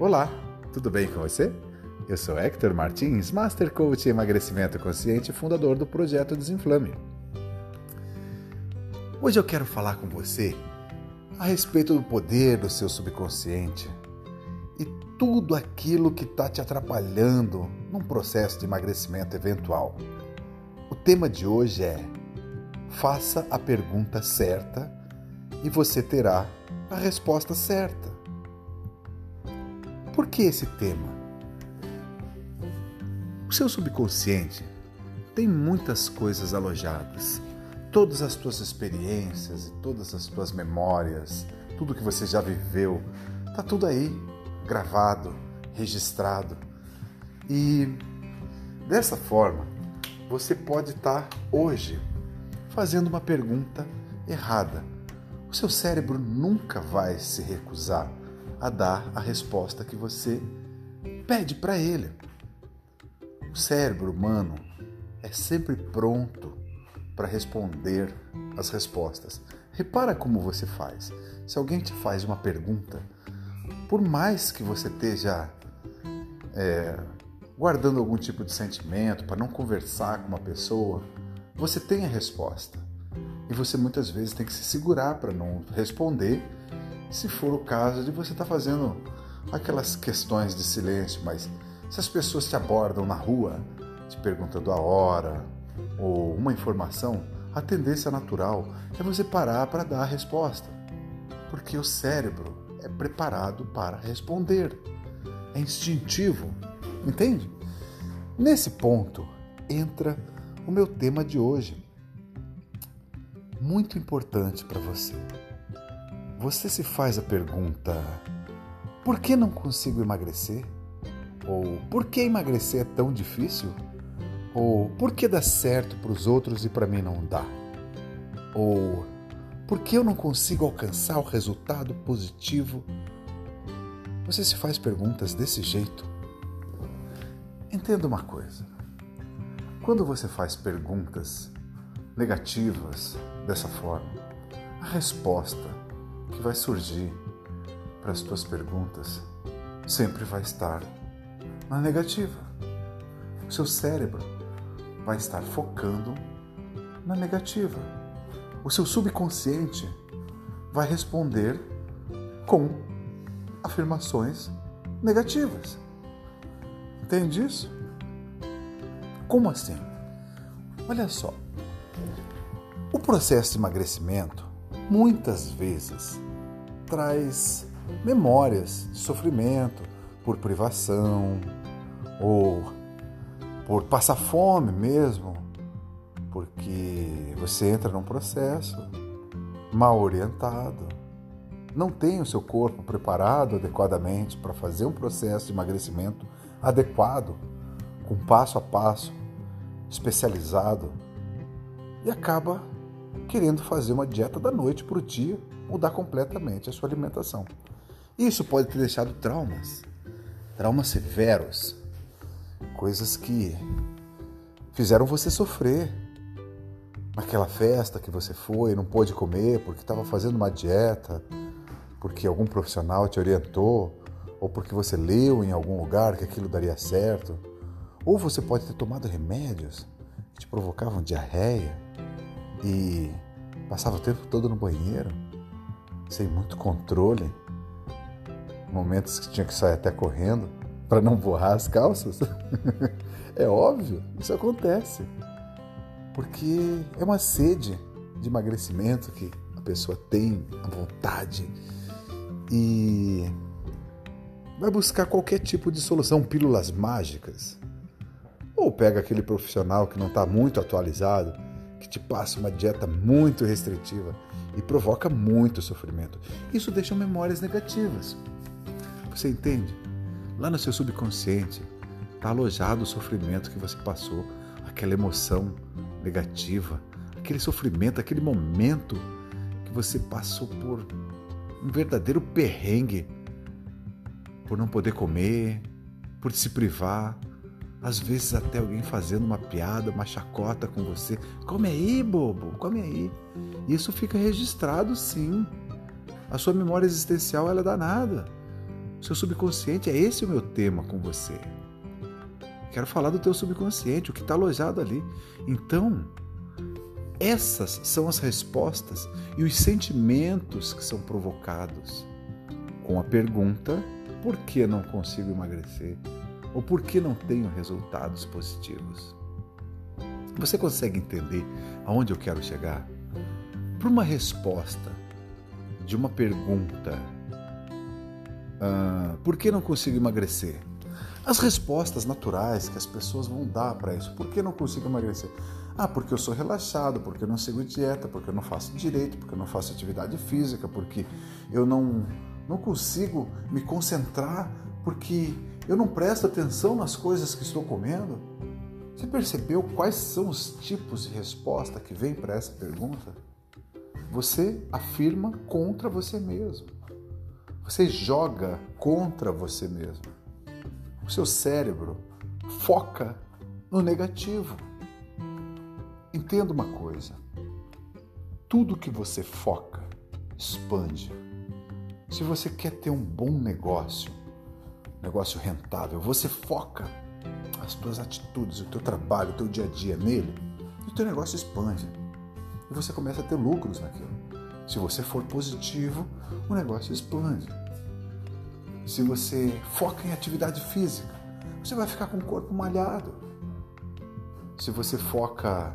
Olá, tudo bem com você? Eu sou Hector Martins, Master Coach em Emagrecimento Consciente e fundador do projeto Desinflame. Hoje eu quero falar com você a respeito do poder do seu subconsciente e tudo aquilo que está te atrapalhando num processo de emagrecimento eventual. O tema de hoje é Faça a pergunta certa e você terá a resposta certa. Por que esse tema? O seu subconsciente tem muitas coisas alojadas. Todas as tuas experiências todas as tuas memórias, tudo que você já viveu, tá tudo aí gravado, registrado. E dessa forma, você pode estar hoje fazendo uma pergunta errada. O seu cérebro nunca vai se recusar a dar a resposta que você pede para ele. O cérebro humano é sempre pronto para responder as respostas. Repara como você faz. Se alguém te faz uma pergunta, por mais que você esteja é, guardando algum tipo de sentimento para não conversar com uma pessoa, você tem a resposta. E você muitas vezes tem que se segurar para não responder se for o caso de você estar tá fazendo aquelas questões de silêncio, mas se as pessoas te abordam na rua, te perguntando a hora ou uma informação, a tendência natural é você parar para dar a resposta, porque o cérebro é preparado para responder, é instintivo, entende? Nesse ponto entra o meu tema de hoje, muito importante para você você se faz a pergunta: por que não consigo emagrecer? Ou por que emagrecer é tão difícil? Ou por que dá certo para os outros e para mim não dá? Ou por que eu não consigo alcançar o resultado positivo? Você se faz perguntas desse jeito? Entenda uma coisa. Quando você faz perguntas negativas dessa forma, a resposta que vai surgir para as tuas perguntas sempre vai estar na negativa. O seu cérebro vai estar focando na negativa. O seu subconsciente vai responder com afirmações negativas. Entende isso? Como assim? Olha só. O processo de emagrecimento muitas vezes traz memórias de sofrimento por privação ou por passar fome mesmo, porque você entra num processo mal orientado, não tem o seu corpo preparado adequadamente para fazer um processo de emagrecimento adequado, com passo a passo, especializado, e acaba querendo fazer uma dieta da noite para o dia, mudar completamente a sua alimentação. Isso pode ter deixado traumas, traumas severos, coisas que fizeram você sofrer. Naquela festa que você foi, não pôde comer porque estava fazendo uma dieta, porque algum profissional te orientou, ou porque você leu em algum lugar que aquilo daria certo, ou você pode ter tomado remédios que te provocavam diarreia e passava o tempo todo no banheiro, sem muito controle, momentos que tinha que sair até correndo para não borrar as calças. é óbvio, isso acontece. Porque é uma sede de emagrecimento que a pessoa tem, a vontade e vai buscar qualquer tipo de solução, pílulas mágicas. Ou pega aquele profissional que não está muito atualizado que te passa uma dieta muito restritiva e provoca muito sofrimento. Isso deixa memórias negativas. Você entende? Lá no seu subconsciente está alojado o sofrimento que você passou, aquela emoção negativa, aquele sofrimento, aquele momento que você passou por um verdadeiro perrengue, por não poder comer, por se privar, às vezes até alguém fazendo uma piada, uma chacota com você. Come aí, bobo, come aí. Isso fica registrado sim. A sua memória existencial ela é danada. Seu subconsciente é esse o meu tema com você. Quero falar do teu subconsciente, o que está alojado ali. Então, essas são as respostas e os sentimentos que são provocados com a pergunta: por que não consigo emagrecer? Ou por que não tenho resultados positivos? Você consegue entender aonde eu quero chegar? Para uma resposta de uma pergunta: ah, por que não consigo emagrecer? As respostas naturais que as pessoas vão dar para isso. Por que não consigo emagrecer? Ah, porque eu sou relaxado, porque eu não sigo dieta, porque eu não faço direito, porque eu não faço atividade física, porque eu não, não consigo me concentrar, porque eu não presto atenção nas coisas que estou comendo. Você percebeu quais são os tipos de resposta que vem para essa pergunta? Você afirma contra você mesmo. Você joga contra você mesmo. O seu cérebro foca no negativo. Entenda uma coisa: tudo que você foca expande. Se você quer ter um bom negócio, negócio rentável, você foca as tuas atitudes, o teu trabalho, o teu dia a dia nele, e o teu negócio expande. E você começa a ter lucros naquilo. Se você for positivo, o negócio expande. Se você foca em atividade física, você vai ficar com o corpo malhado. Se você foca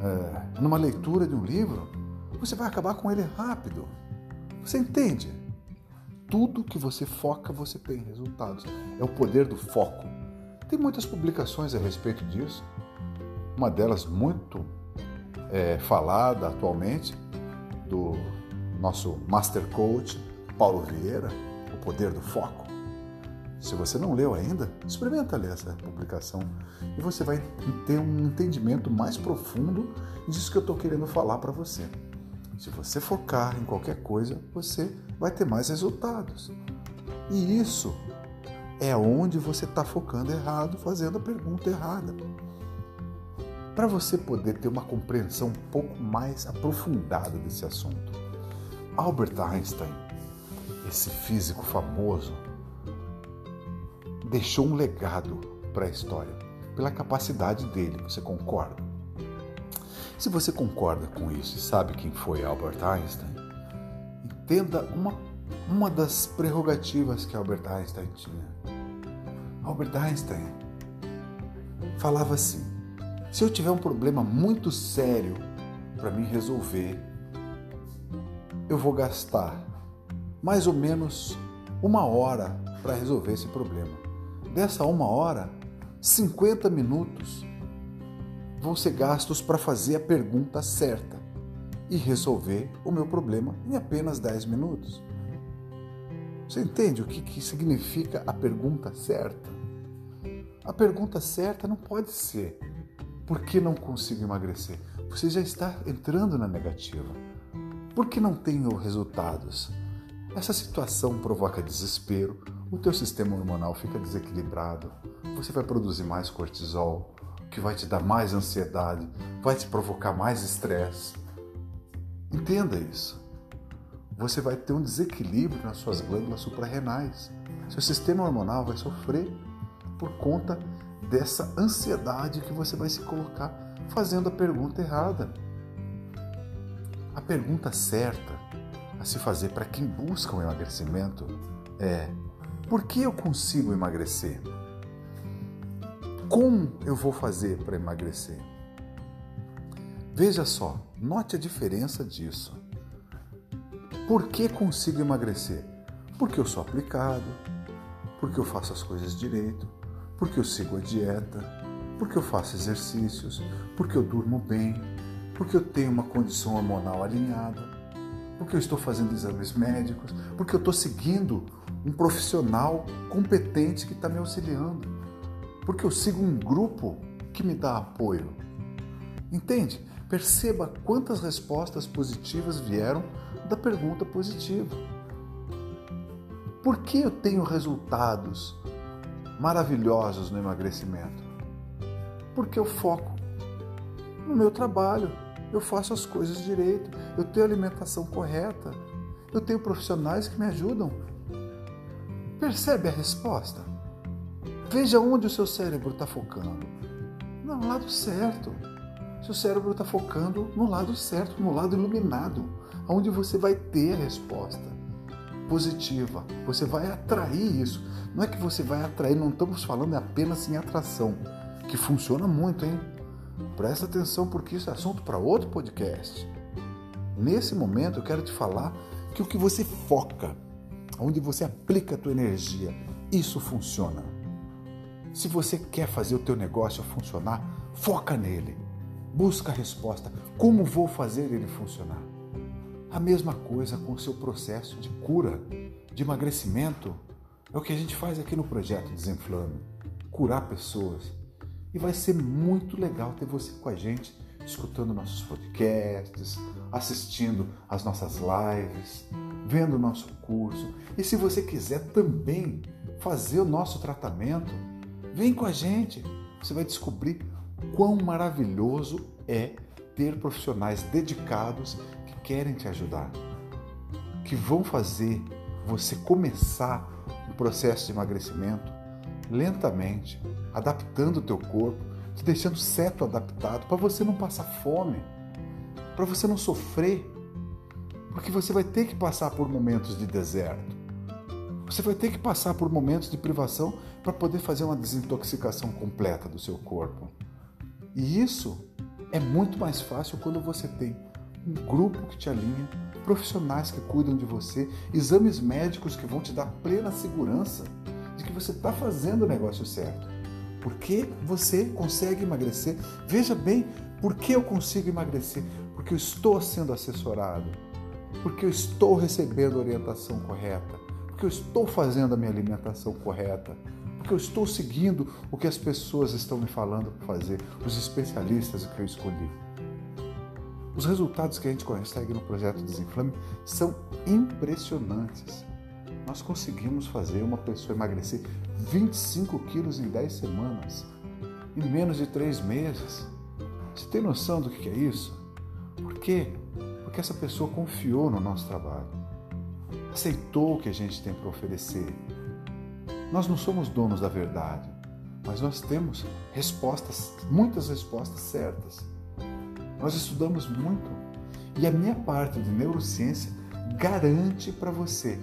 é, numa leitura de um livro, você vai acabar com ele rápido. Você entende? Tudo que você foca, você tem resultados. É o poder do foco. Tem muitas publicações a respeito disso. Uma delas muito é, falada atualmente, do nosso Master Coach, Paulo Vieira, O Poder do Foco. Se você não leu ainda, experimenta ler essa publicação e você vai ter um entendimento mais profundo disso que eu estou querendo falar para você. Se você focar em qualquer coisa, você vai ter mais resultados. E isso é onde você está focando errado, fazendo a pergunta errada. Para você poder ter uma compreensão um pouco mais aprofundada desse assunto, Albert Einstein, esse físico famoso, deixou um legado para a história, pela capacidade dele. Você concorda? Se você concorda com isso e sabe quem foi Albert Einstein, entenda uma, uma das prerrogativas que Albert Einstein tinha. Albert Einstein falava assim: se eu tiver um problema muito sério para me resolver, eu vou gastar mais ou menos uma hora para resolver esse problema. Dessa uma hora, 50 minutos vão ser gastos para fazer a pergunta certa e resolver o meu problema em apenas 10 minutos. Você entende o que, que significa a pergunta certa? A pergunta certa não pode ser por que não consigo emagrecer? Você já está entrando na negativa. Por que não tenho resultados? Essa situação provoca desespero, o teu sistema hormonal fica desequilibrado, você vai produzir mais cortisol, que vai te dar mais ansiedade, vai te provocar mais estresse. Entenda isso. Você vai ter um desequilíbrio nas suas glândulas suprarrenais. Seu sistema hormonal vai sofrer por conta dessa ansiedade que você vai se colocar fazendo a pergunta errada. A pergunta certa a se fazer para quem busca o um emagrecimento é: por que eu consigo emagrecer? Como eu vou fazer para emagrecer? Veja só, note a diferença disso. Por que consigo emagrecer? Porque eu sou aplicado, porque eu faço as coisas direito, porque eu sigo a dieta, porque eu faço exercícios, porque eu durmo bem, porque eu tenho uma condição hormonal alinhada, porque eu estou fazendo exames médicos, porque eu estou seguindo um profissional competente que está me auxiliando, porque eu sigo um grupo que me dá apoio. Entende? Perceba quantas respostas positivas vieram da pergunta positiva. Por que eu tenho resultados maravilhosos no emagrecimento? Porque eu foco no meu trabalho, eu faço as coisas direito, eu tenho alimentação correta, eu tenho profissionais que me ajudam Percebe a resposta? Veja onde o seu cérebro está focando. No lado certo. Seu cérebro está focando no lado certo, no lado iluminado, onde você vai ter a resposta positiva. Você vai atrair isso. Não é que você vai atrair, não estamos falando apenas em atração, que funciona muito, hein? Presta atenção porque isso é assunto para outro podcast. Nesse momento eu quero te falar que o que você foca, onde você aplica a tua energia, isso funciona. Se você quer fazer o teu negócio funcionar, foca nele. Busca a resposta. Como vou fazer ele funcionar? A mesma coisa com o seu processo de cura, de emagrecimento. É o que a gente faz aqui no projeto Desenflame. Curar pessoas. E vai ser muito legal ter você com a gente, escutando nossos podcasts, assistindo as nossas lives, vendo o nosso curso. E se você quiser também fazer o nosso tratamento, vem com a gente. Você vai descobrir quão maravilhoso é ter profissionais dedicados que querem te ajudar, que vão fazer você começar o processo de emagrecimento lentamente, adaptando o teu corpo, te deixando certo adaptado para você não passar fome, para você não sofrer, porque você vai ter que passar por momentos de deserto. Você vai ter que passar por momentos de privação para poder fazer uma desintoxicação completa do seu corpo. E isso é muito mais fácil quando você tem um grupo que te alinha, profissionais que cuidam de você, exames médicos que vão te dar plena segurança de que você está fazendo o negócio certo. Porque você consegue emagrecer. Veja bem, por que eu consigo emagrecer? Porque eu estou sendo assessorado, porque eu estou recebendo orientação correta, porque eu estou fazendo a minha alimentação correta, porque eu estou seguindo o que as pessoas estão me falando para fazer, os especialistas que eu escolhi. Os resultados que a gente consegue no projeto Desinflame são impressionantes. Nós conseguimos fazer uma pessoa emagrecer 25 quilos em 10 semanas, em menos de 3 meses. Você tem noção do que é isso? Por quê? Porque essa pessoa confiou no nosso trabalho, aceitou o que a gente tem para oferecer, nós não somos donos da verdade, mas nós temos respostas, muitas respostas certas. Nós estudamos muito e a minha parte de neurociência garante para você: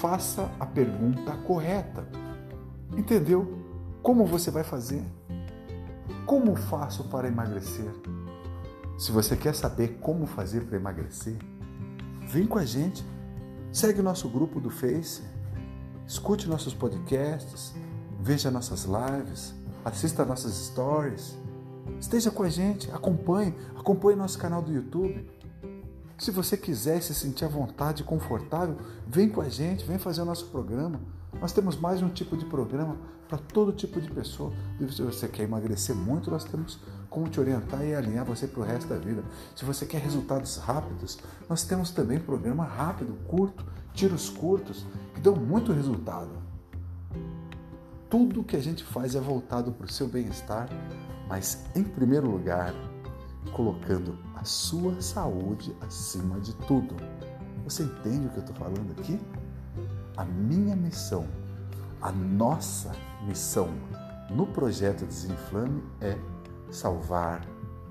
faça a pergunta correta. Entendeu? Como você vai fazer? Como faço para emagrecer? Se você quer saber como fazer para emagrecer, vem com a gente. Segue o nosso grupo do Face Escute nossos podcasts, veja nossas lives, assista nossas stories. Esteja com a gente, acompanhe, acompanhe nosso canal do YouTube. Se você quiser se sentir à vontade e confortável, vem com a gente, vem fazer o nosso programa. Nós temos mais um tipo de programa para todo tipo de pessoa. Se você quer emagrecer muito, nós temos como te orientar e alinhar você para o resto da vida. Se você quer resultados rápidos, nós temos também programa rápido, curto, tiros curtos, que dão muito resultado. Tudo que a gente faz é voltado para o seu bem-estar, mas em primeiro lugar, colocando a sua saúde acima de tudo. Você entende o que eu estou falando aqui? A minha missão, a nossa missão no projeto Desinflame é salvar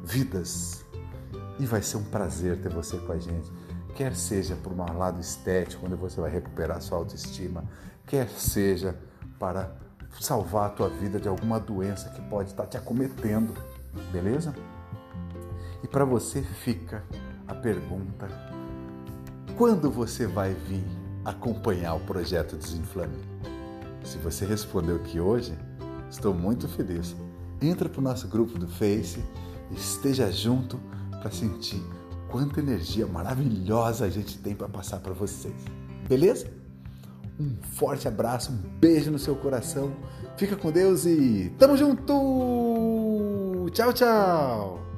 vidas. E vai ser um prazer ter você com a gente. Quer seja por um lado estético, onde você vai recuperar sua autoestima, quer seja para salvar a tua vida de alguma doença que pode estar te acometendo, beleza? E para você fica a pergunta: quando você vai vir acompanhar o projeto Desinflame? Se você respondeu que hoje, estou muito feliz. Entra para o nosso grupo do Face, esteja junto para sentir quanta energia maravilhosa a gente tem para passar para vocês. Beleza? Um forte abraço, um beijo no seu coração. Fica com Deus e tamo junto! Tchau, tchau!